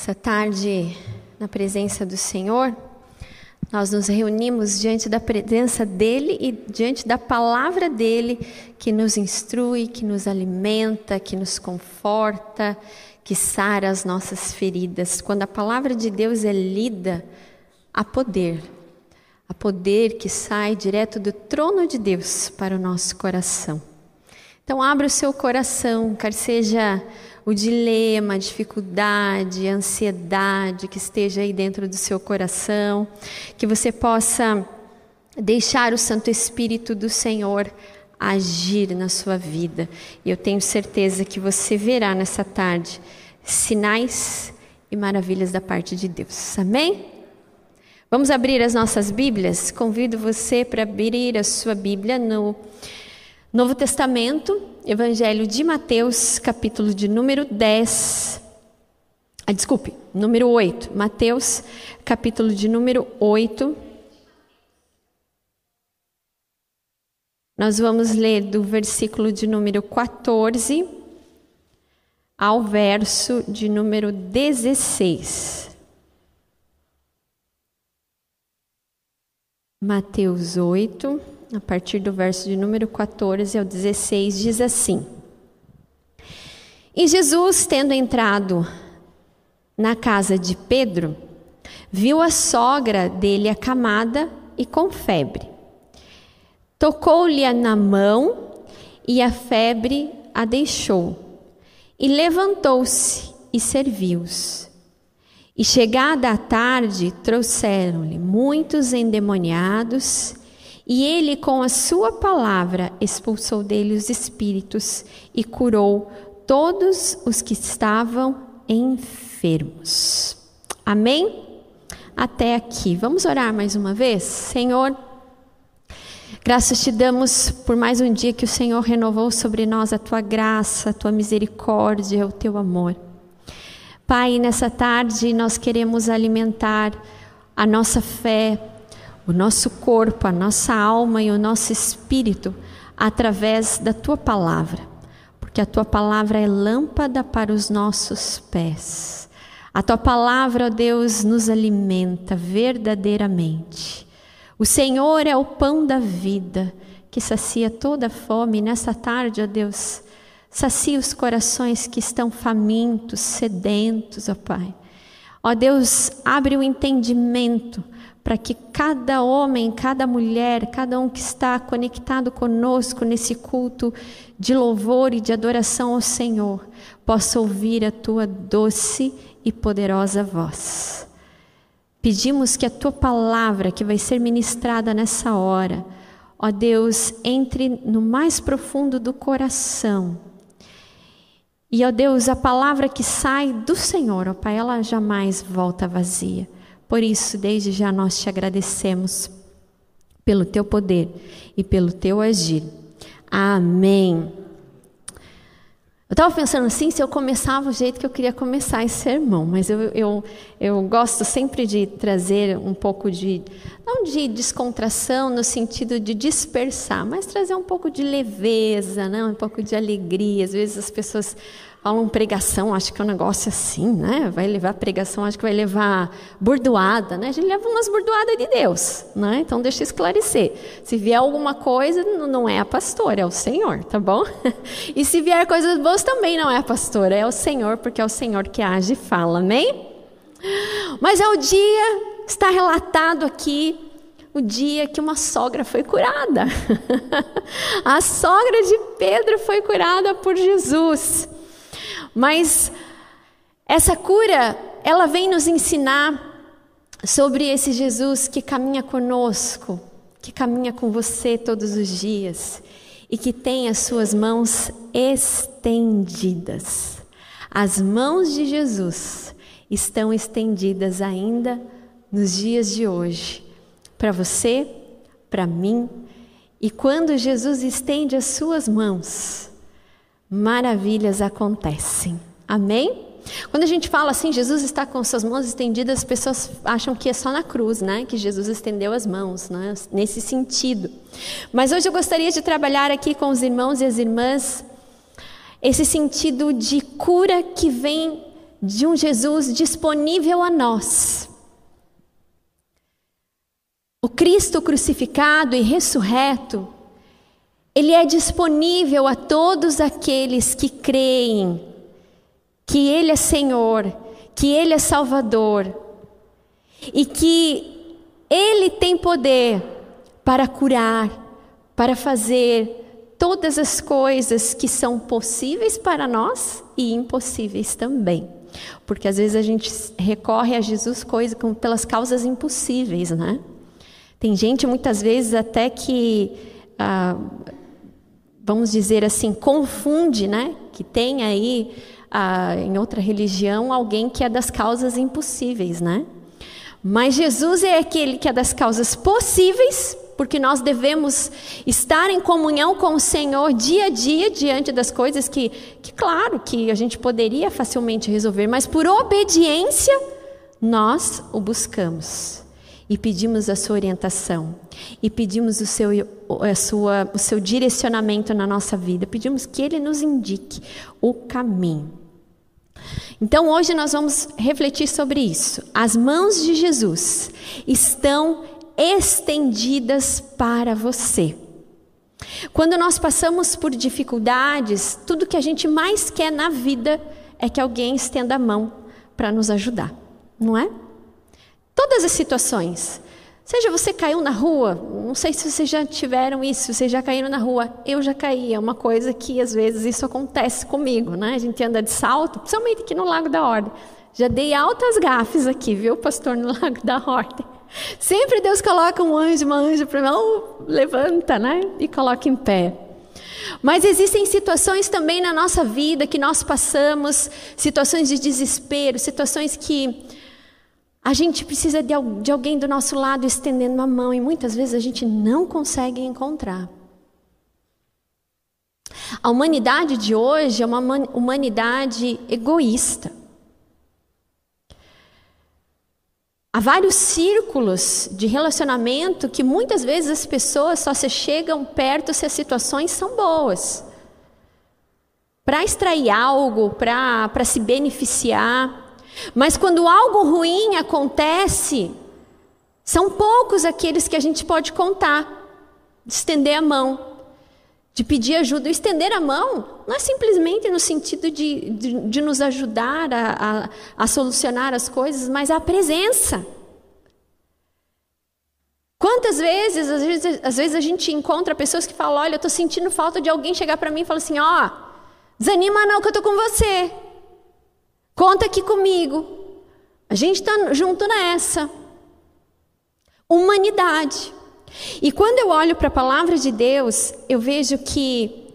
Essa tarde, na presença do Senhor, nós nos reunimos diante da presença dEle e diante da palavra dEle que nos instrui, que nos alimenta, que nos conforta, que sara as nossas feridas. Quando a palavra de Deus é lida, há poder, há poder que sai direto do trono de Deus para o nosso coração. Então, abra o seu coração, quer seja o dilema, a dificuldade, a ansiedade que esteja aí dentro do seu coração, que você possa deixar o Santo Espírito do Senhor agir na sua vida. E eu tenho certeza que você verá nessa tarde sinais e maravilhas da parte de Deus. Amém? Vamos abrir as nossas Bíblias? Convido você para abrir a sua Bíblia no Novo Testamento, Evangelho de Mateus, capítulo de número 10. Ah, desculpe, número 8. Mateus, capítulo de número 8. Nós vamos ler do versículo de número 14 ao verso de número 16. Mateus 8 a partir do verso de número 14 ao 16, diz assim: E Jesus, tendo entrado na casa de Pedro, viu a sogra dele acamada e com febre. Tocou-lhe na mão e a febre a deixou. E levantou-se e serviu-os. E chegada a tarde, trouxeram-lhe muitos endemoniados e ele, com a sua palavra, expulsou dele os espíritos e curou todos os que estavam enfermos. Amém? Até aqui. Vamos orar mais uma vez? Senhor, graças te damos por mais um dia que o Senhor renovou sobre nós a tua graça, a tua misericórdia, o teu amor. Pai, nessa tarde nós queremos alimentar a nossa fé, o nosso corpo, a nossa alma e o nosso espírito através da tua palavra, porque a tua palavra é lâmpada para os nossos pés. A tua palavra, ó Deus, nos alimenta verdadeiramente. O Senhor é o pão da vida que sacia toda fome. Nessa tarde, ó Deus, sacia os corações que estão famintos, sedentos, ó Pai. Ó Deus, abre o entendimento para que cada homem, cada mulher, cada um que está conectado conosco nesse culto de louvor e de adoração ao Senhor, possa ouvir a tua doce e poderosa voz. Pedimos que a tua palavra, que vai ser ministrada nessa hora, ó Deus, entre no mais profundo do coração. E, ó Deus, a palavra que sai do Senhor, ó Pai, ela jamais volta vazia por isso, desde já nós te agradecemos pelo teu poder e pelo teu agir. Amém. Eu estava pensando assim, se eu começava o jeito que eu queria começar esse sermão, mas eu, eu, eu gosto sempre de trazer um pouco de, não de descontração no sentido de dispersar, mas trazer um pouco de leveza, né? um pouco de alegria. Às vezes as pessoas falam pregação, acho que é um negócio assim, né? Vai levar pregação, acho que vai levar burdoada, né? A gente leva umas burdoadas de Deus, né? Então deixa eu esclarecer. Se vier alguma coisa, não é a pastora, é o Senhor, tá bom? E se vier coisas boas, também não é a pastora, é o Senhor, porque é o Senhor que age e fala, amém? Mas é o dia, está relatado aqui, o dia que uma sogra foi curada. a sogra de Pedro foi curada por Jesus. Mas essa cura, ela vem nos ensinar sobre esse Jesus que caminha conosco, que caminha com você todos os dias e que tem as suas mãos estendidas. As mãos de Jesus estão estendidas ainda nos dias de hoje, para você, para mim. E quando Jesus estende as suas mãos, maravilhas acontecem. Amém? Quando a gente fala assim, Jesus está com suas mãos estendidas, as pessoas acham que é só na cruz, né? Que Jesus estendeu as mãos, né? Nesse sentido. Mas hoje eu gostaria de trabalhar aqui com os irmãos e as irmãs esse sentido de cura que vem de um Jesus disponível a nós. O Cristo crucificado e ressurreto, ele é disponível a todos aqueles que creem que Ele é Senhor, que Ele é Salvador e que Ele tem poder para curar, para fazer todas as coisas que são possíveis para nós e impossíveis também. Porque às vezes a gente recorre a Jesus coisa, pelas causas impossíveis, né? Tem gente muitas vezes até que, ah, vamos dizer assim, confunde, né? Que tem aí ah, em outra religião alguém que é das causas impossíveis, né? Mas Jesus é aquele que é das causas possíveis, porque nós devemos estar em comunhão com o Senhor dia a dia diante das coisas que, que claro, que a gente poderia facilmente resolver, mas por obediência nós o buscamos e pedimos a sua orientação e pedimos o seu, a sua, o seu direcionamento na nossa vida, pedimos que Ele nos indique o caminho. Então hoje nós vamos refletir sobre isso. As mãos de Jesus estão estendidas para você. Quando nós passamos por dificuldades, tudo que a gente mais quer na vida é que alguém estenda a mão para nos ajudar, não é? Todas as situações. Seja você caiu na rua, não sei se vocês já tiveram isso, vocês já caíram na rua. Eu já caí, é uma coisa que às vezes isso acontece comigo, né? A gente anda de salto, principalmente aqui no Lago da Ordem. Já dei altas gafes aqui, viu, pastor, no Lago da Ordem. Sempre Deus coloca um anjo, uma anja para mim, oh, levanta, né? E coloca em pé. Mas existem situações também na nossa vida que nós passamos, situações de desespero, situações que a gente precisa de, de alguém do nosso lado estendendo uma mão e muitas vezes a gente não consegue encontrar. A humanidade de hoje é uma humanidade egoísta. Há vários círculos de relacionamento que muitas vezes as pessoas só se chegam perto se as situações são boas. Para extrair algo, para se beneficiar. Mas quando algo ruim acontece, são poucos aqueles que a gente pode contar, de estender a mão, de pedir ajuda. estender a mão não é simplesmente no sentido de, de, de nos ajudar a, a, a solucionar as coisas, mas a presença. Quantas vezes às, vezes, às vezes a gente encontra pessoas que falam: Olha, eu estou sentindo falta de alguém chegar para mim e falar assim: Ó, oh, desanima não que eu estou com você. Conta aqui comigo. A gente está junto nessa. Humanidade. E quando eu olho para a palavra de Deus, eu vejo que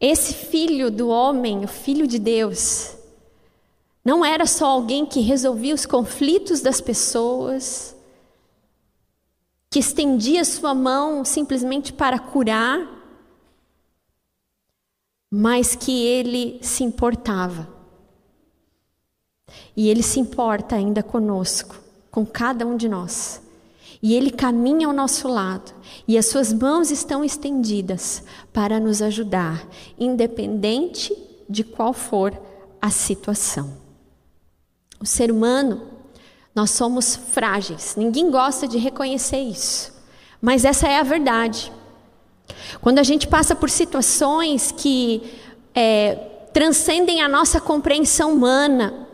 esse filho do homem, o filho de Deus, não era só alguém que resolvia os conflitos das pessoas, que estendia sua mão simplesmente para curar, mas que ele se importava e Ele se importa ainda conosco, com cada um de nós. E Ele caminha ao nosso lado, e as Suas mãos estão estendidas para nos ajudar, independente de qual for a situação. O ser humano, nós somos frágeis, ninguém gosta de reconhecer isso, mas essa é a verdade. Quando a gente passa por situações que é, transcendem a nossa compreensão humana,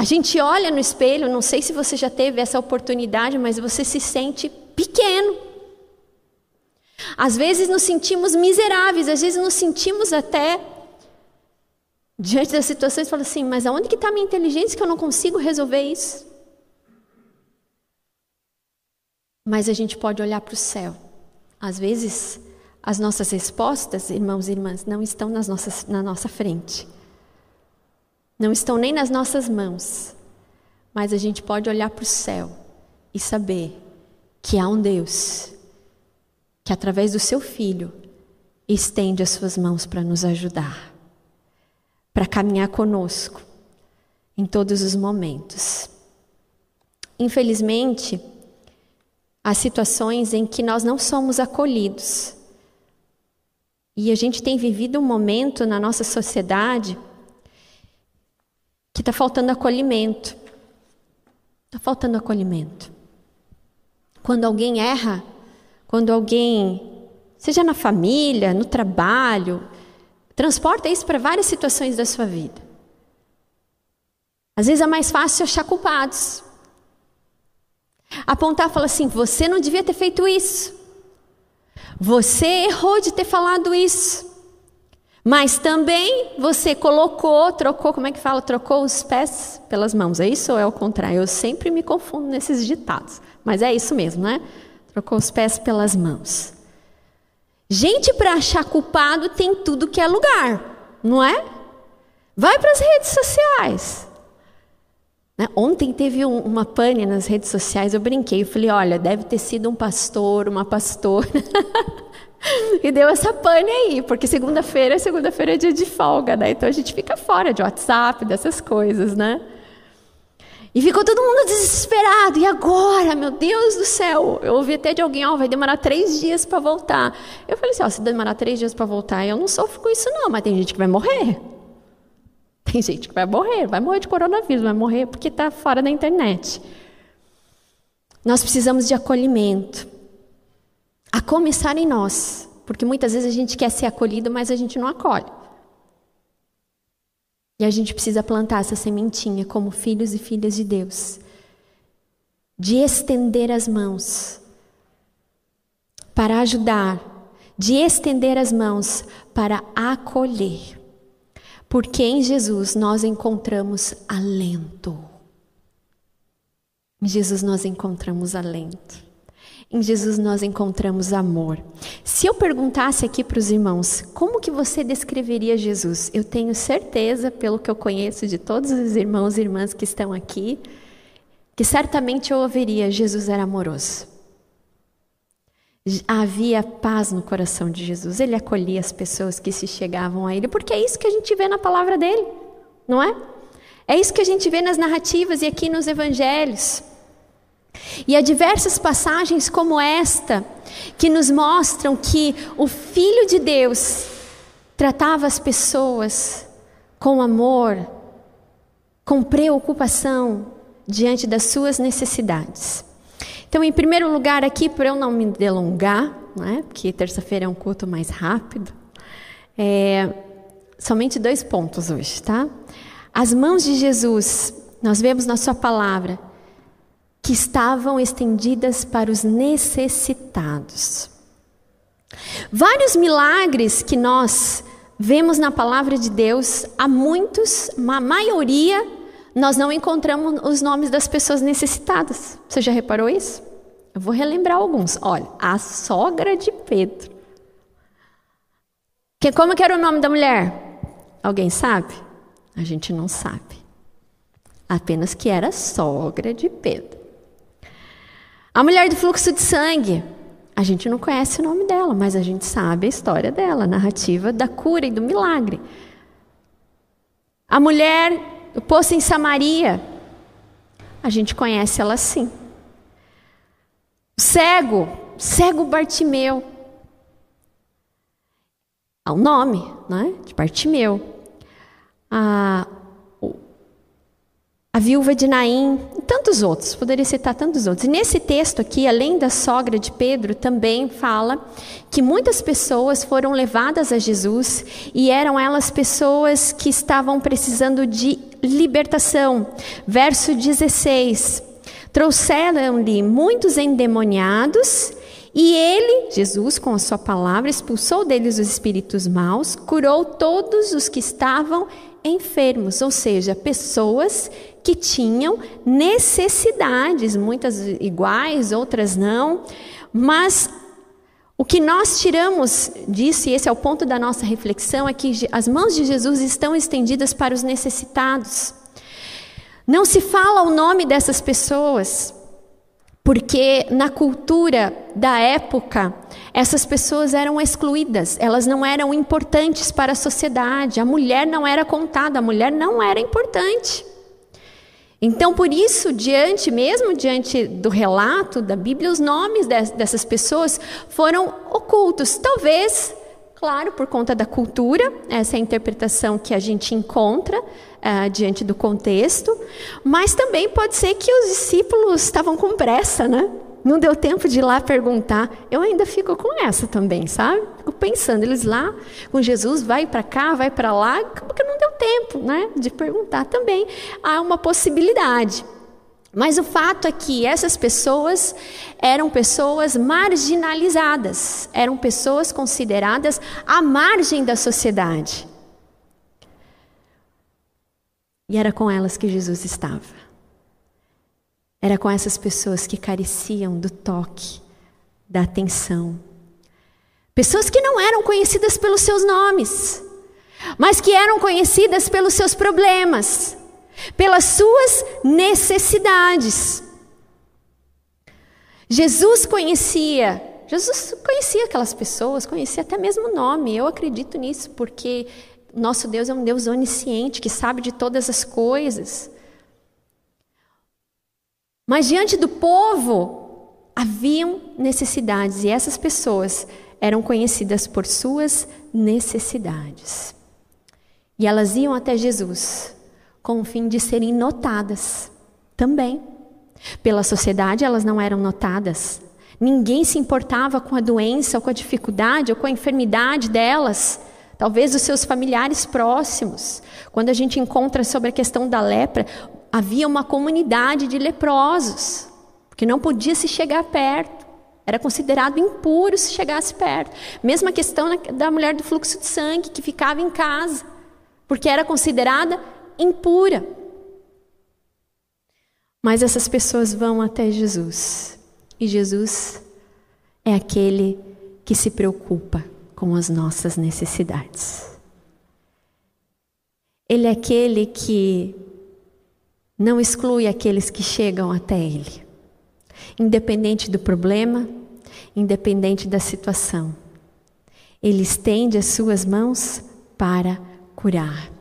a gente olha no espelho, não sei se você já teve essa oportunidade, mas você se sente pequeno. Às vezes nos sentimos miseráveis, às vezes nos sentimos até diante das situações fala assim, mas aonde que está minha inteligência que eu não consigo resolver isso? Mas a gente pode olhar para o céu. Às vezes as nossas respostas, irmãos e irmãs, não estão nas nossas, na nossa frente não estão nem nas nossas mãos, mas a gente pode olhar para o céu e saber que há um Deus que, através do seu Filho, estende as suas mãos para nos ajudar, para caminhar conosco em todos os momentos. Infelizmente, há situações em que nós não somos acolhidos. E a gente tem vivido um momento na nossa sociedade que está faltando acolhimento. Está faltando acolhimento. Quando alguém erra, quando alguém, seja na família, no trabalho, transporta isso para várias situações da sua vida. Às vezes é mais fácil achar culpados. Apontar e falar assim: você não devia ter feito isso. Você errou de ter falado isso. Mas também você colocou, trocou, como é que fala? Trocou os pés pelas mãos. É isso ou é o contrário? Eu sempre me confundo nesses ditados. Mas é isso mesmo, né? Trocou os pés pelas mãos. Gente para achar culpado tem tudo que é lugar, não é? Vai para as redes sociais. Né? Ontem teve um, uma pane nas redes sociais, eu brinquei, eu falei, olha, deve ter sido um pastor, uma pastora. e deu essa pane aí, porque segunda-feira, segunda-feira é dia de folga, né? Então a gente fica fora de WhatsApp, dessas coisas, né? E ficou todo mundo desesperado. E agora, meu Deus do céu? Eu ouvi até de alguém, ó, oh, vai demorar três dias para voltar. Eu falei assim, ó, oh, se demorar três dias para voltar, eu não sofro com isso não, mas tem gente que vai morrer. Tem gente que vai morrer, vai morrer de coronavírus, vai morrer porque está fora da internet. Nós precisamos de acolhimento. A começar em nós. Porque muitas vezes a gente quer ser acolhido, mas a gente não acolhe. E a gente precisa plantar essa sementinha como filhos e filhas de Deus. De estender as mãos para ajudar, de estender as mãos para acolher. Porque em Jesus nós encontramos alento. Em Jesus nós encontramos alento. Em Jesus nós encontramos amor. Se eu perguntasse aqui para os irmãos, como que você descreveria Jesus? Eu tenho certeza, pelo que eu conheço de todos os irmãos e irmãs que estão aqui, que certamente eu ouviria Jesus era amoroso. Havia paz no coração de Jesus. Ele acolhia as pessoas que se chegavam a ele, porque é isso que a gente vê na palavra dele, não é? É isso que a gente vê nas narrativas e aqui nos evangelhos. E há diversas passagens como esta que nos mostram que o Filho de Deus tratava as pessoas com amor, com preocupação diante das suas necessidades. Então, em primeiro lugar, aqui, para eu não me delongar, né, porque terça-feira é um culto mais rápido, é, somente dois pontos hoje, tá? As mãos de Jesus, nós vemos na Sua palavra, que estavam estendidas para os necessitados. Vários milagres que nós vemos na palavra de Deus, há muitos, a maioria nós não encontramos os nomes das pessoas necessitadas. Você já reparou isso? Eu vou relembrar alguns. Olha, a sogra de Pedro. Que, como que era o nome da mulher? Alguém sabe? A gente não sabe. Apenas que era sogra de Pedro. A mulher do fluxo de sangue. A gente não conhece o nome dela, mas a gente sabe a história dela, a narrativa da cura e do milagre. A mulher o poço em Samaria, a gente conhece ela sim. O cego, cego Bartimeu. Há um nome, né? De Bartimeu. A, a viúva de Naim, e tantos outros, poderia citar tantos outros. E nesse texto aqui, além da sogra de Pedro, também fala que muitas pessoas foram levadas a Jesus e eram elas pessoas que estavam precisando de libertação. Verso 16: Trouxeram-lhe muitos endemoniados. E ele, Jesus, com a sua palavra, expulsou deles os espíritos maus, curou todos os que estavam enfermos, ou seja, pessoas que tinham necessidades, muitas iguais, outras não, mas o que nós tiramos disso, e esse é o ponto da nossa reflexão, é que as mãos de Jesus estão estendidas para os necessitados. Não se fala o nome dessas pessoas, porque na cultura da época, essas pessoas eram excluídas, elas não eram importantes para a sociedade, a mulher não era contada, a mulher não era importante. Então, por isso, diante, mesmo diante do relato da Bíblia, os nomes dessas pessoas foram ocultos. Talvez Claro, por conta da cultura, essa é a interpretação que a gente encontra uh, diante do contexto, mas também pode ser que os discípulos estavam com pressa, né? Não deu tempo de ir lá perguntar. Eu ainda fico com essa também, sabe? Fico pensando, eles lá com Jesus, vai para cá, vai para lá, porque não deu tempo, né? De perguntar também. Há uma possibilidade. Mas o fato é que essas pessoas eram pessoas marginalizadas, eram pessoas consideradas à margem da sociedade. E era com elas que Jesus estava. Era com essas pessoas que careciam do toque, da atenção. Pessoas que não eram conhecidas pelos seus nomes, mas que eram conhecidas pelos seus problemas, pelas suas necessidades. Jesus conhecia, Jesus conhecia aquelas pessoas, conhecia até mesmo o nome. Eu acredito nisso, porque nosso Deus é um Deus onisciente, que sabe de todas as coisas. Mas diante do povo haviam necessidades e essas pessoas eram conhecidas por suas necessidades. E elas iam até Jesus com o fim de serem notadas também. Pela sociedade, elas não eram notadas. Ninguém se importava com a doença, ou com a dificuldade, ou com a enfermidade delas. Talvez os seus familiares próximos. Quando a gente encontra sobre a questão da lepra, havia uma comunidade de leprosos, que não podia se chegar perto. Era considerado impuro se chegasse perto. Mesma questão da mulher do fluxo de sangue, que ficava em casa, porque era considerada impura. Mas essas pessoas vão até Jesus. E Jesus é aquele que se preocupa com as nossas necessidades. Ele é aquele que não exclui aqueles que chegam até Ele, independente do problema, independente da situação. Ele estende as suas mãos para curar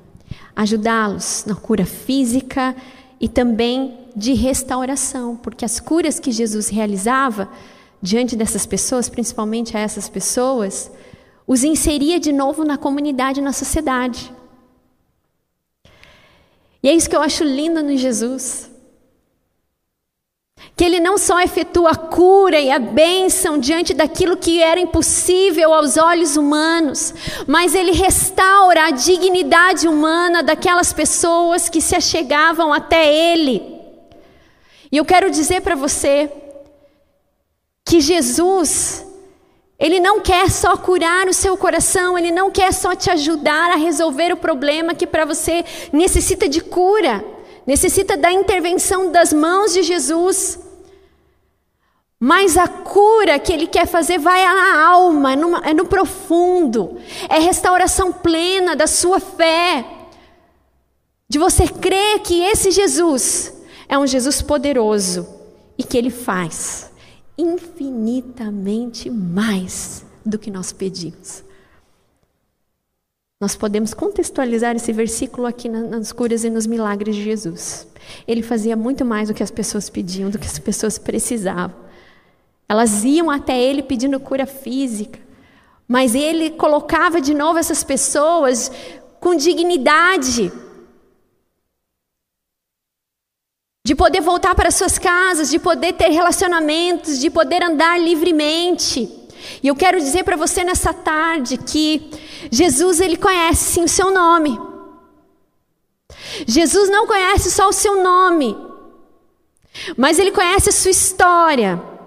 ajudá-los na cura física e também de restauração, porque as curas que Jesus realizava diante dessas pessoas, principalmente a essas pessoas, os inseria de novo na comunidade, na sociedade. E é isso que eu acho lindo no Jesus que ele não só efetua a cura e a bênção diante daquilo que era impossível aos olhos humanos, mas ele restaura a dignidade humana daquelas pessoas que se achegavam até ele. E eu quero dizer para você que Jesus, ele não quer só curar o seu coração, ele não quer só te ajudar a resolver o problema que para você necessita de cura necessita da intervenção das mãos de Jesus. Mas a cura que Ele quer fazer vai à alma, é no profundo, é restauração plena da sua fé, de você crer que esse Jesus é um Jesus poderoso e que Ele faz infinitamente mais do que nós pedimos. Nós podemos contextualizar esse versículo aqui nas curas e nos milagres de Jesus. Ele fazia muito mais do que as pessoas pediam, do que as pessoas precisavam. Elas iam até ele pedindo cura física, mas ele colocava de novo essas pessoas com dignidade, de poder voltar para suas casas, de poder ter relacionamentos, de poder andar livremente. E eu quero dizer para você nessa tarde que Jesus ele conhece sim o seu nome. Jesus não conhece só o seu nome, mas ele conhece a sua história.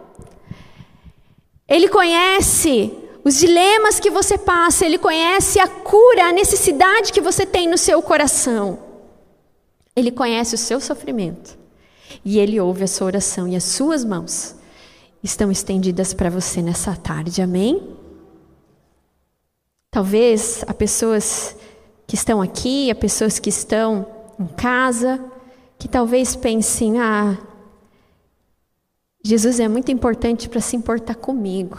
Ele conhece os dilemas que você passa, ele conhece a cura, a necessidade que você tem no seu coração. Ele conhece o seu sofrimento. E ele ouve a sua oração e as suas mãos estão estendidas para você nessa tarde. Amém? Talvez há pessoas que estão aqui, há pessoas que estão em casa, que talvez pensem: ah, Jesus é muito importante para se importar comigo.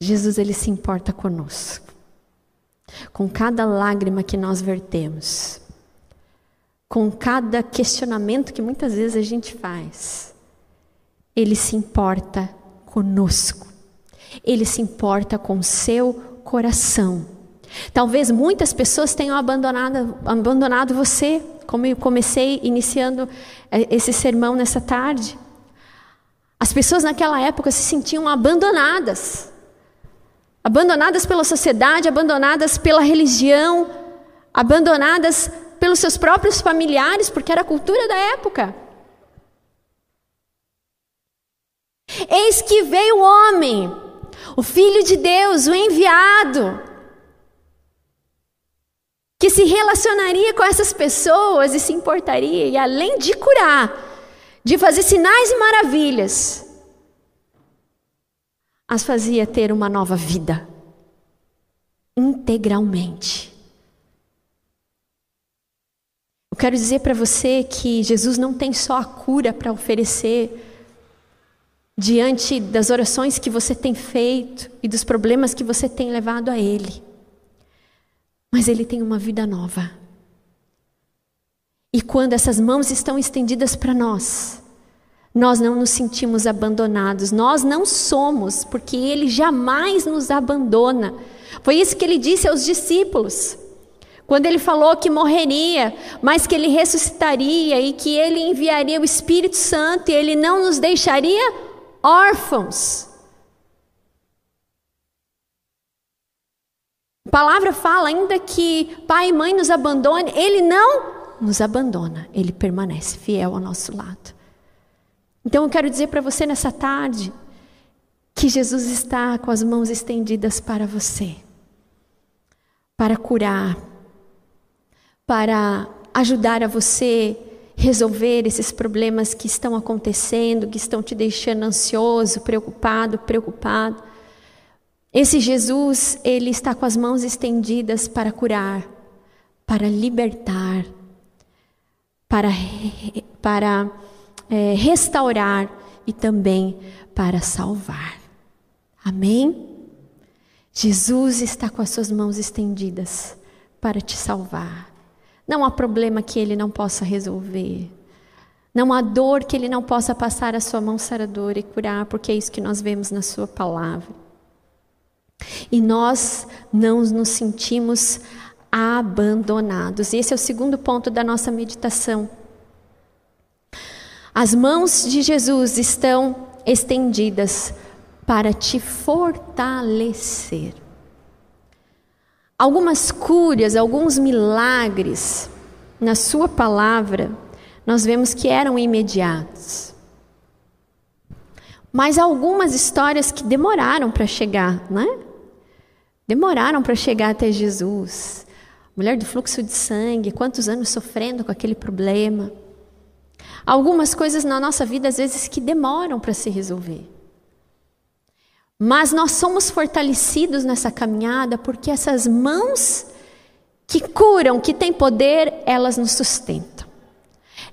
Jesus ele se importa conosco. Com cada lágrima que nós vertemos, com cada questionamento que muitas vezes a gente faz, ele se importa conosco. Ele se importa com seu coração. Talvez muitas pessoas tenham abandonado, abandonado você, como eu comecei iniciando eh, esse sermão nessa tarde. As pessoas naquela época se sentiam abandonadas. Abandonadas pela sociedade, abandonadas pela religião, abandonadas pelos seus próprios familiares, porque era a cultura da época. Eis que veio o homem, o Filho de Deus, o enviado, que se relacionaria com essas pessoas e se importaria, e além de curar, de fazer sinais e maravilhas, as fazia ter uma nova vida, integralmente. Eu quero dizer para você que Jesus não tem só a cura para oferecer diante das orações que você tem feito e dos problemas que você tem levado a Ele. Mas Ele tem uma vida nova. E quando essas mãos estão estendidas para nós, nós não nos sentimos abandonados, nós não somos, porque Ele jamais nos abandona. Foi isso que Ele disse aos discípulos. Quando ele falou que morreria, mas que ele ressuscitaria e que ele enviaria o Espírito Santo e ele não nos deixaria órfãos. A palavra fala ainda que pai e mãe nos abandone, ele não nos abandona, ele permanece fiel ao nosso lado. Então eu quero dizer para você nessa tarde que Jesus está com as mãos estendidas para você, para curar, para ajudar a você resolver esses problemas que estão acontecendo, que estão te deixando ansioso, preocupado, preocupado. Esse Jesus, ele está com as mãos estendidas para curar, para libertar, para, para é, restaurar e também para salvar. Amém? Jesus está com as suas mãos estendidas para te salvar. Não há problema que Ele não possa resolver. Não há dor que Ele não possa passar a sua mão saradora e curar, porque é isso que nós vemos na Sua palavra. E nós não nos sentimos abandonados. Esse é o segundo ponto da nossa meditação. As mãos de Jesus estão estendidas para te fortalecer. Algumas curas, alguns milagres na Sua palavra, nós vemos que eram imediatos. Mas algumas histórias que demoraram para chegar, né? Demoraram para chegar até Jesus. Mulher do fluxo de sangue, quantos anos sofrendo com aquele problema. Algumas coisas na nossa vida, às vezes, que demoram para se resolver. Mas nós somos fortalecidos nessa caminhada porque essas mãos que curam, que têm poder, elas nos sustentam.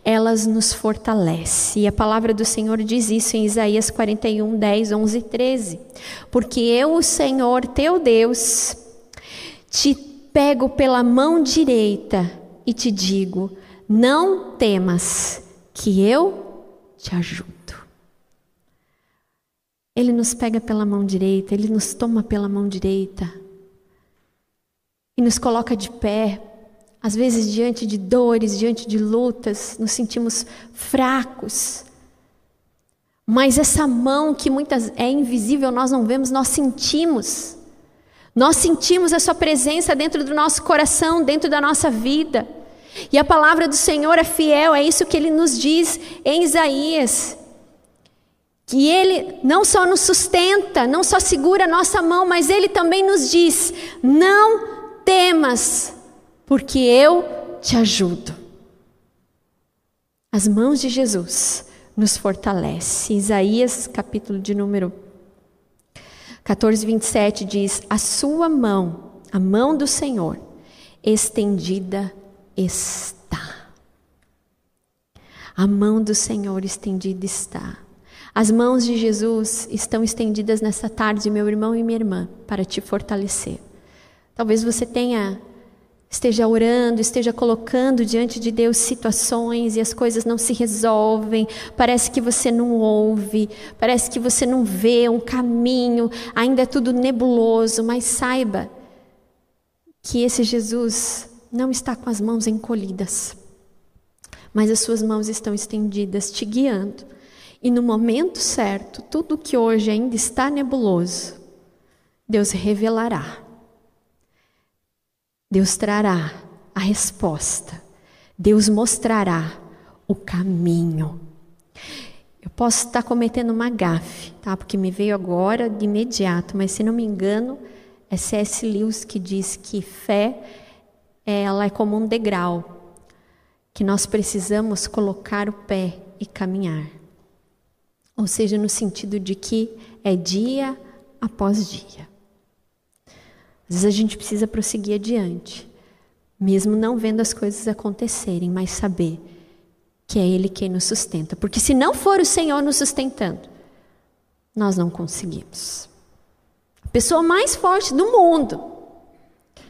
Elas nos fortalecem. E a palavra do Senhor diz isso em Isaías 41, 10, 11 e 13. Porque eu, o Senhor teu Deus, te pego pela mão direita e te digo: não temas, que eu te ajudo. Ele nos pega pela mão direita, ele nos toma pela mão direita e nos coloca de pé. Às vezes, diante de dores, diante de lutas, nos sentimos fracos. Mas essa mão que muitas é invisível, nós não vemos, nós sentimos. Nós sentimos a sua presença dentro do nosso coração, dentro da nossa vida. E a palavra do Senhor é fiel, é isso que ele nos diz em Isaías que Ele não só nos sustenta, não só segura a nossa mão, mas Ele também nos diz: não temas, porque eu te ajudo. As mãos de Jesus nos fortalece. Isaías, capítulo de número 14, 27 diz: A sua mão, a mão do Senhor, estendida está. A mão do Senhor estendida está. As mãos de Jesus estão estendidas nessa tarde, meu irmão e minha irmã, para te fortalecer. Talvez você tenha esteja orando, esteja colocando diante de Deus situações e as coisas não se resolvem, parece que você não ouve, parece que você não vê um caminho, ainda é tudo nebuloso, mas saiba que esse Jesus não está com as mãos encolhidas, mas as suas mãos estão estendidas, te guiando. E no momento certo, tudo que hoje ainda está nebuloso, Deus revelará Deus trará a resposta. Deus mostrará o caminho. Eu posso estar cometendo uma gafe, tá? Porque me veio agora de imediato, mas se não me engano, é C.S. Lewis que diz que fé ela é como um degrau que nós precisamos colocar o pé e caminhar. Ou seja, no sentido de que é dia após dia. Às vezes a gente precisa prosseguir adiante, mesmo não vendo as coisas acontecerem, mas saber que é Ele quem nos sustenta. Porque se não for o Senhor nos sustentando, nós não conseguimos. A pessoa mais forte do mundo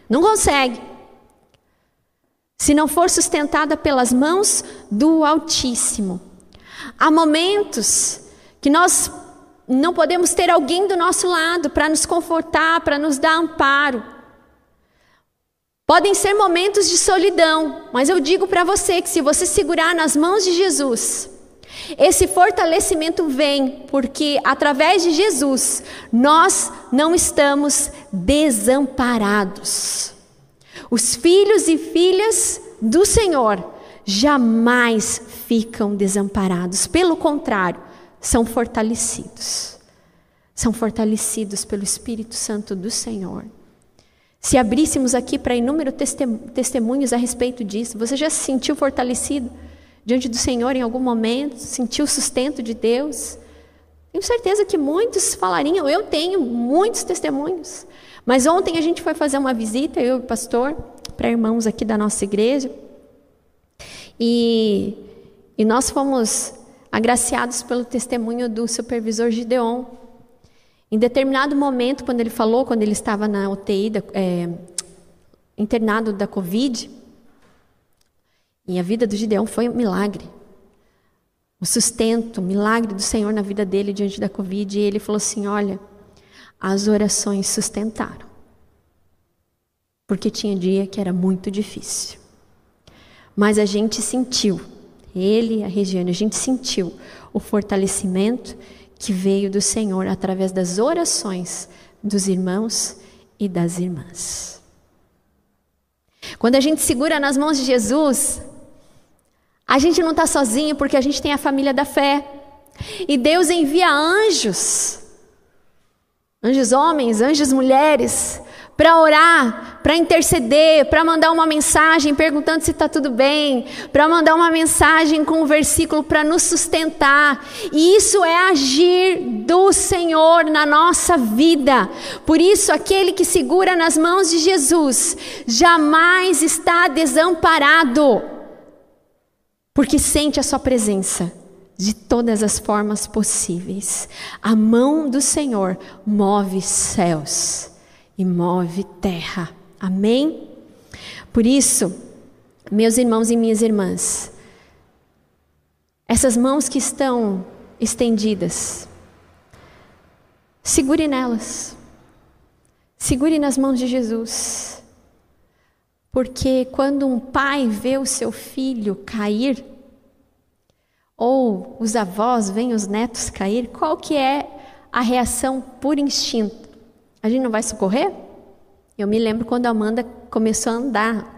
não consegue. Se não for sustentada pelas mãos do Altíssimo. Há momentos que nós não podemos ter alguém do nosso lado para nos confortar, para nos dar amparo. Podem ser momentos de solidão, mas eu digo para você que se você segurar nas mãos de Jesus, esse fortalecimento vem porque através de Jesus nós não estamos desamparados. Os filhos e filhas do Senhor jamais ficam desamparados, pelo contrário, são fortalecidos. São fortalecidos pelo Espírito Santo do Senhor. Se abríssemos aqui para inúmeros testemunhos a respeito disso, você já se sentiu fortalecido diante do Senhor em algum momento? Sentiu o sustento de Deus? Tenho certeza que muitos falariam, eu tenho muitos testemunhos. Mas ontem a gente foi fazer uma visita, eu e o pastor, para irmãos aqui da nossa igreja. E, e nós fomos agraciados pelo testemunho do supervisor Gideon. Em determinado momento, quando ele falou, quando ele estava na UTI, da, é, internado da Covid, e a vida do Gideon foi um milagre. O sustento, o milagre do Senhor na vida dele diante da Covid. E ele falou assim: Olha, as orações sustentaram. Porque tinha dia que era muito difícil. Mas a gente sentiu ele a Regiane, a gente sentiu o fortalecimento que veio do Senhor através das orações dos irmãos e das irmãs. Quando a gente segura nas mãos de Jesus, a gente não está sozinho porque a gente tem a família da fé. E Deus envia anjos, anjos homens, anjos mulheres, para orar, para interceder, para mandar uma mensagem perguntando se está tudo bem, para mandar uma mensagem com um versículo para nos sustentar. E isso é agir do Senhor na nossa vida. Por isso, aquele que segura nas mãos de Jesus jamais está desamparado, porque sente a Sua presença de todas as formas possíveis. A mão do Senhor move céus e move terra. Amém? Por isso, meus irmãos e minhas irmãs, essas mãos que estão estendidas, segure nelas. Segure nas mãos de Jesus. Porque quando um pai vê o seu filho cair, ou os avós veem os netos cair, qual que é a reação por instinto? A gente não vai socorrer? Eu me lembro quando a Amanda começou a andar.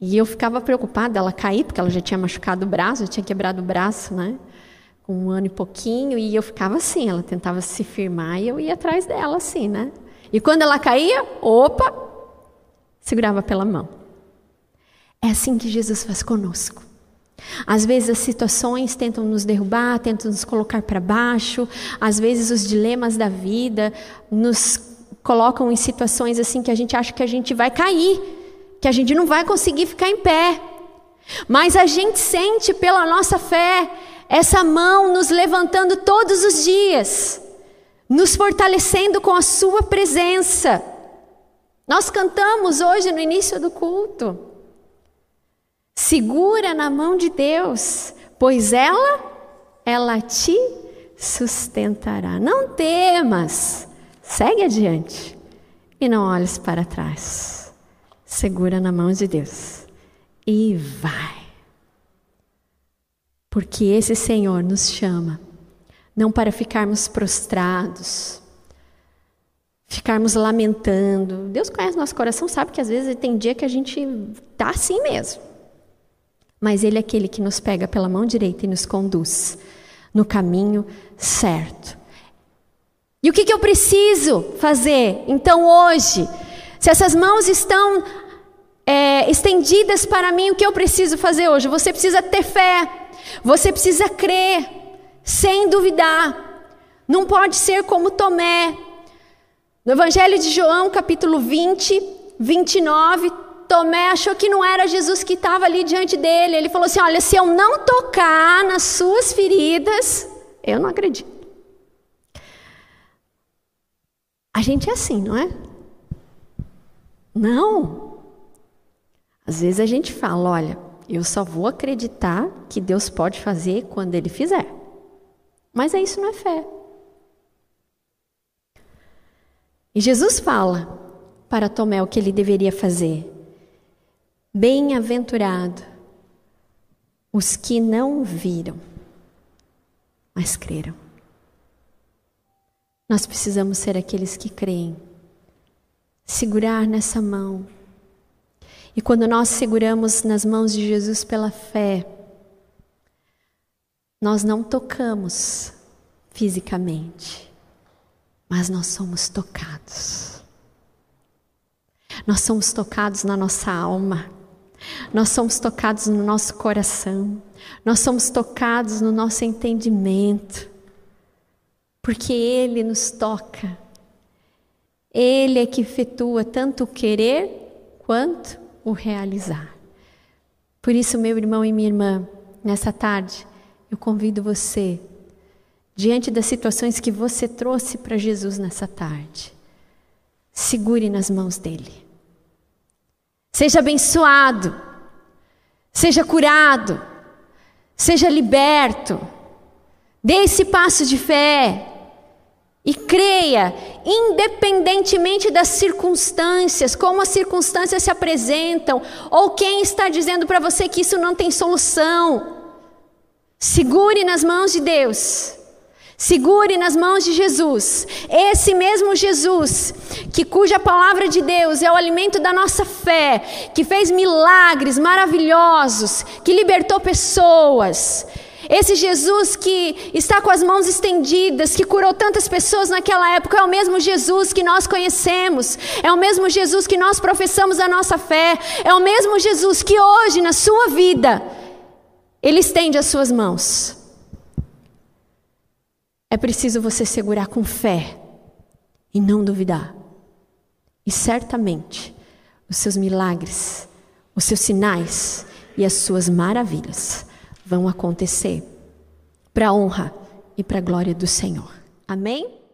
E eu ficava preocupada ela cair, porque ela já tinha machucado o braço, já tinha quebrado o braço, né? Com um ano e pouquinho, e eu ficava assim, ela tentava se firmar e eu ia atrás dela assim, né? E quando ela caía, opa, segurava pela mão. É assim que Jesus faz conosco. Às vezes as situações tentam nos derrubar, tentam nos colocar para baixo, às vezes os dilemas da vida nos colocam em situações assim que a gente acha que a gente vai cair, que a gente não vai conseguir ficar em pé. Mas a gente sente pela nossa fé essa mão nos levantando todos os dias, nos fortalecendo com a sua presença. Nós cantamos hoje no início do culto. Segura na mão de Deus, pois ela, ela te sustentará. Não temas, segue adiante e não olhes para trás. Segura na mão de Deus e vai. Porque esse Senhor nos chama não para ficarmos prostrados, ficarmos lamentando. Deus conhece nosso coração, sabe que às vezes tem dia que a gente tá assim mesmo. Mas Ele é aquele que nos pega pela mão direita e nos conduz no caminho certo. E o que, que eu preciso fazer então hoje? Se essas mãos estão é, estendidas para mim, o que eu preciso fazer hoje? Você precisa ter fé, você precisa crer, sem duvidar. Não pode ser como Tomé. No Evangelho de João, capítulo 20, 29, Tomé achou que não era Jesus que estava ali diante dele. Ele falou assim: Olha, se eu não tocar nas suas feridas, eu não acredito. A gente é assim, não é? Não. Às vezes a gente fala: Olha, eu só vou acreditar que Deus pode fazer quando Ele fizer. Mas é isso não é fé. E Jesus fala para Tomé o que ele deveria fazer. Bem-aventurado os que não viram, mas creram. Nós precisamos ser aqueles que creem, segurar nessa mão. E quando nós seguramos nas mãos de Jesus pela fé, nós não tocamos fisicamente, mas nós somos tocados. Nós somos tocados na nossa alma. Nós somos tocados no nosso coração, nós somos tocados no nosso entendimento, porque Ele nos toca. Ele é que efetua tanto o querer quanto o realizar. Por isso, meu irmão e minha irmã, nessa tarde, eu convido você, diante das situações que você trouxe para Jesus nessa tarde, segure nas mãos dele. Seja abençoado, seja curado, seja liberto. Dê esse passo de fé e creia, independentemente das circunstâncias, como as circunstâncias se apresentam, ou quem está dizendo para você que isso não tem solução. Segure nas mãos de Deus. Segure nas mãos de Jesus, esse mesmo Jesus, que cuja palavra de Deus é o alimento da nossa fé, que fez milagres maravilhosos, que libertou pessoas. Esse Jesus que está com as mãos estendidas, que curou tantas pessoas naquela época, é o mesmo Jesus que nós conhecemos, é o mesmo Jesus que nós professamos a nossa fé, é o mesmo Jesus que hoje, na sua vida, Ele estende as suas mãos. É preciso você segurar com fé e não duvidar. E certamente os seus milagres, os seus sinais e as suas maravilhas vão acontecer para a honra e para a glória do Senhor. Amém?